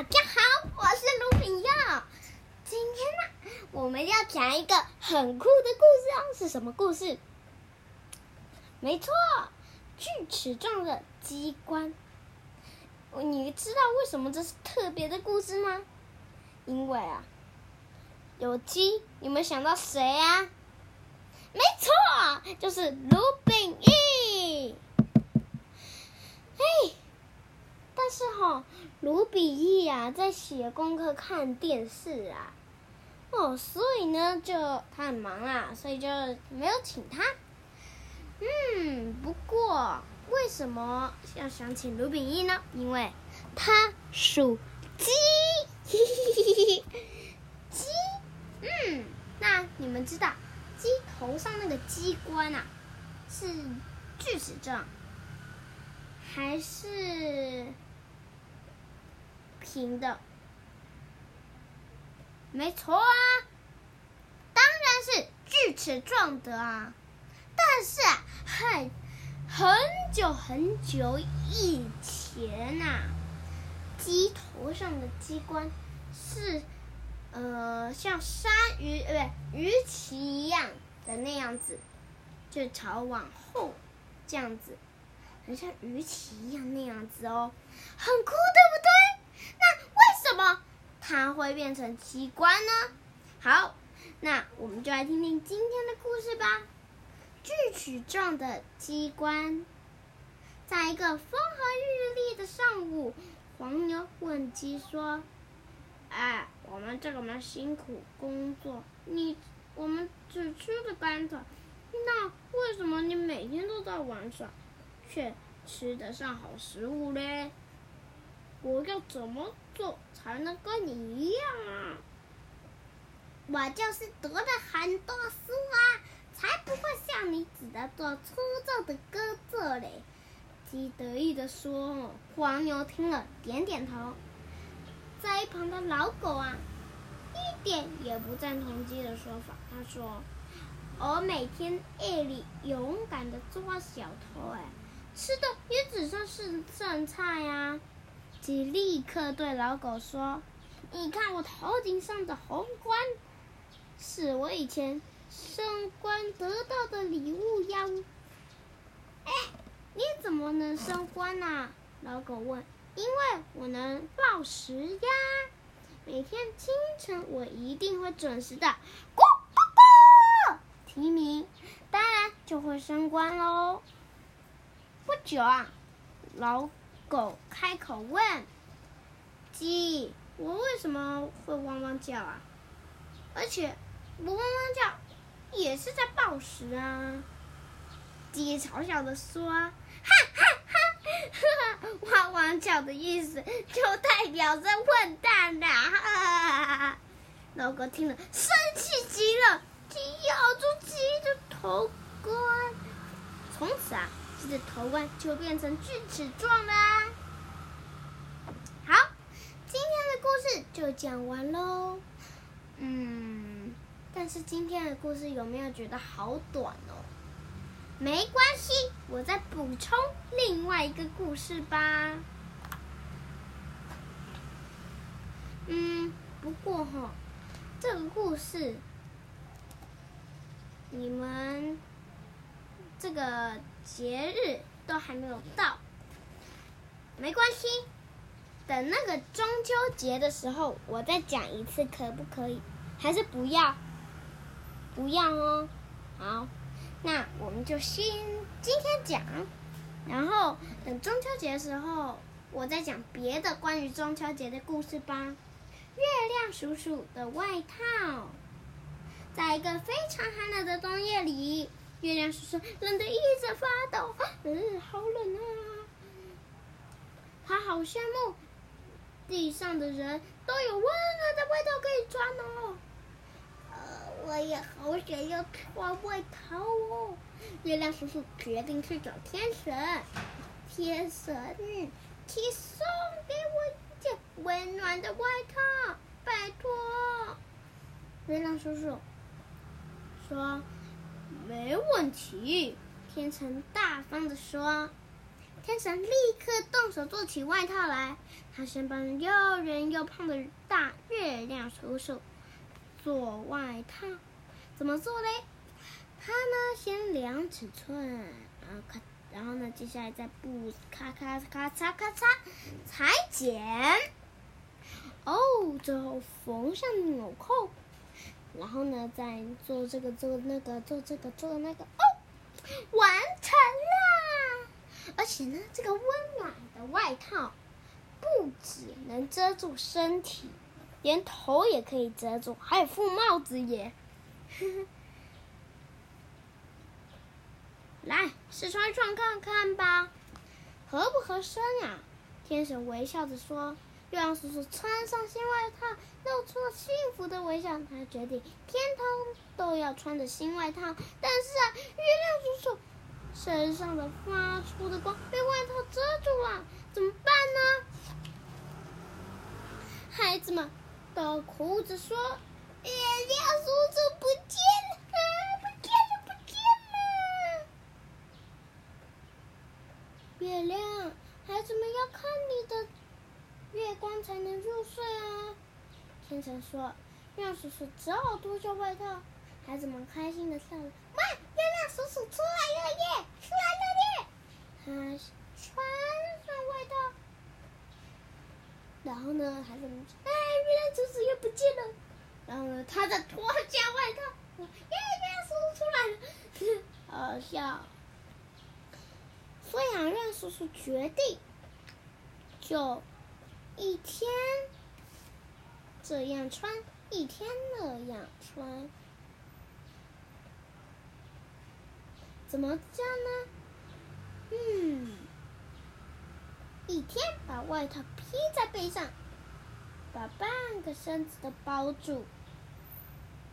大家好，我是卢炳耀。今天呢，我们要讲一个很酷的故事。是什么故事？没错，锯齿状的机关。你知道为什么这是特别的故事吗？因为啊，有鸡，你们想到谁啊？没错，就是卢炳义。嘿。但是哈，卢比义呀，在写功课、看电视啊，哦，所以呢，就他很忙啊，所以就没有请他。嗯，不过为什么要想请卢比义呢？因为他属鸡，鸡。嗯，那你们知道鸡头上那个鸡冠啊，是锯齿状，还是？平的，没错啊，当然是锯齿状的啊。但是，很很久很久以前呐、鸡头上的机关是呃像鲨鱼呃不鱼鳍一样的那样子，就朝往后这样子，很像鱼鳍一样那样子哦，很酷，的？它会变成机关呢？好，那我们就来听听今天的故事吧。锯齿状的机关，在一个风和日丽的上午，黄牛问鸡说：“哎，我们这么辛苦工作，你我们只吃个干草，那为什么你每天都在玩耍，却吃得上好食物嘞？”我要怎么做才能跟你一样啊？我就是读了很多书啊，才不会像你只能做粗糙的工作嘞。鸡得意地说。黄牛听了点点头。在一旁的老狗啊，一点也不赞同鸡的说法。他说：“我每天夜里勇敢地抓小偷，哎，吃的也只剩是剩菜呀。”鸡立刻对老狗说：“你看我头顶上的皇冠，是我以前升官得到的礼物呀。”哎，你怎么能升官呢？老狗问。“因为我能报时呀，每天清晨我一定会准时的咕咕咕啼鸣，当然就会升官喽。”不久啊，老。狗开口问：“鸡，我为什么会汪汪叫啊？而且我汪汪叫也是在报时啊！”鸡嘲笑的说：“哈哈哈，汪汪叫的意思就代表着混蛋呐！”哈，老狗听了生气极了，鸡咬住鸡的头冠，从此啊。鸡的头冠就变成锯齿状啦。好，今天的故事就讲完喽。嗯，但是今天的故事有没有觉得好短哦？没关系，我再补充另外一个故事吧。嗯，不过哈、这个故事你们。这个节日都还没有到，没关系，等那个中秋节的时候，我再讲一次，可不可以？还是不要？不要哦。好，那我们就先今天讲，然后等中秋节的时候，我再讲别的关于中秋节的故事吧。月亮叔叔的外套，在一个非常寒冷的冬夜里。月亮叔叔冷得一直发抖，嗯，好冷啊！他好羡慕地上的人都有温暖的外套可以穿哦。呃，我也好想要穿外套哦。月亮叔叔决定去找天神，天神，请送给我一件温暖的外套，拜托。月亮叔叔说。没问题，天神大方地说：“天神立刻动手做起外套来。他先帮又圆又胖的大月亮叔叔做外套，怎么做嘞？他呢，先量尺寸，然后咔，然后呢，接下来再布咔咔咔嚓咔嚓裁剪，哦，最后缝上纽扣，然后呢，再做这个做那个做这个做那个，哦，完成了！而且呢，这个温暖的外套不只能遮住身体，连头也可以遮住，还有副帽子耶！呵 呵来试穿穿看看吧，合不合身啊？天使微笑着说。月亮叔叔穿上新外套，露出了幸福的微笑。他决定天天都要穿着新外套。但是啊，月亮叔叔身上的发出的光被外套遮住了，怎么办呢？孩子们都哭着说：“月亮叔叔不见了！”月亮，孩子们要看你的月光才能入睡啊！天神说：“月亮叔叔只好脱下外套。”孩子们开心的笑了。哇，月亮叔叔出来了耶！出来了耶！他穿上外套，然后呢，孩子们：“哎，月亮叔叔又不见了。”然后呢，他在脱下外套，耶，月亮叔叔出来了，好笑。所以啊，让叔叔决定，就一天这样穿，一天那样穿，怎么这样呢？嗯，一天把外套披在背上，把半个身子都包住。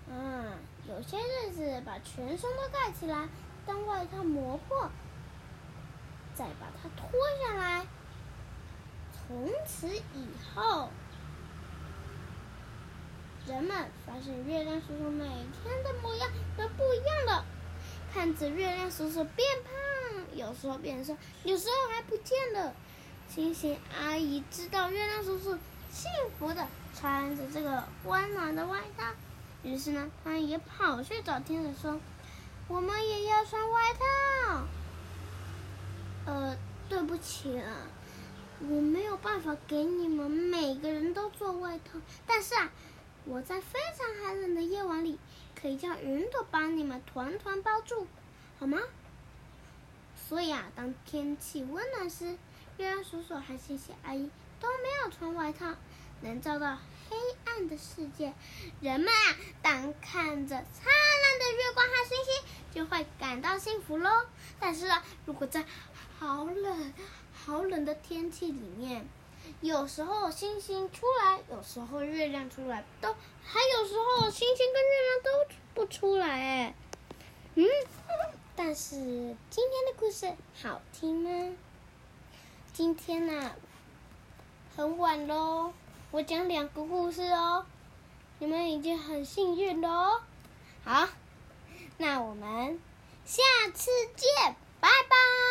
啊，有些日子把全身都盖起来，当外套磨破。再把它脱下来。从此以后，人们发现月亮叔叔每天的模样都不一样了。看着月亮叔叔变胖，有时候变瘦，有时候还不见了。星星阿姨知道月亮叔叔幸福的穿着这个温暖的外套，于是呢，她也跑去找天使说：“我们也要穿外套。”呃，对不起啊，我没有办法给你们每个人都做外套。但是啊，我在非常寒冷的夜晚里，可以叫云朵把你们团团包住，好吗？所以啊，当天气温暖时，月亮叔叔和星星阿姨都没有穿外套，能照到黑暗的世界。人们啊，当看着灿烂的月光和星星，就会感到幸福喽。但是啊，如果在好冷，好冷的天气里面，有时候星星出来，有时候月亮出来，都还有时候星星跟月亮都不出来哎。嗯，但是今天的故事好听吗？今天呢、很晚喽，我讲两个故事哦，你们已经很幸运喽。好，那我们下次见，拜拜。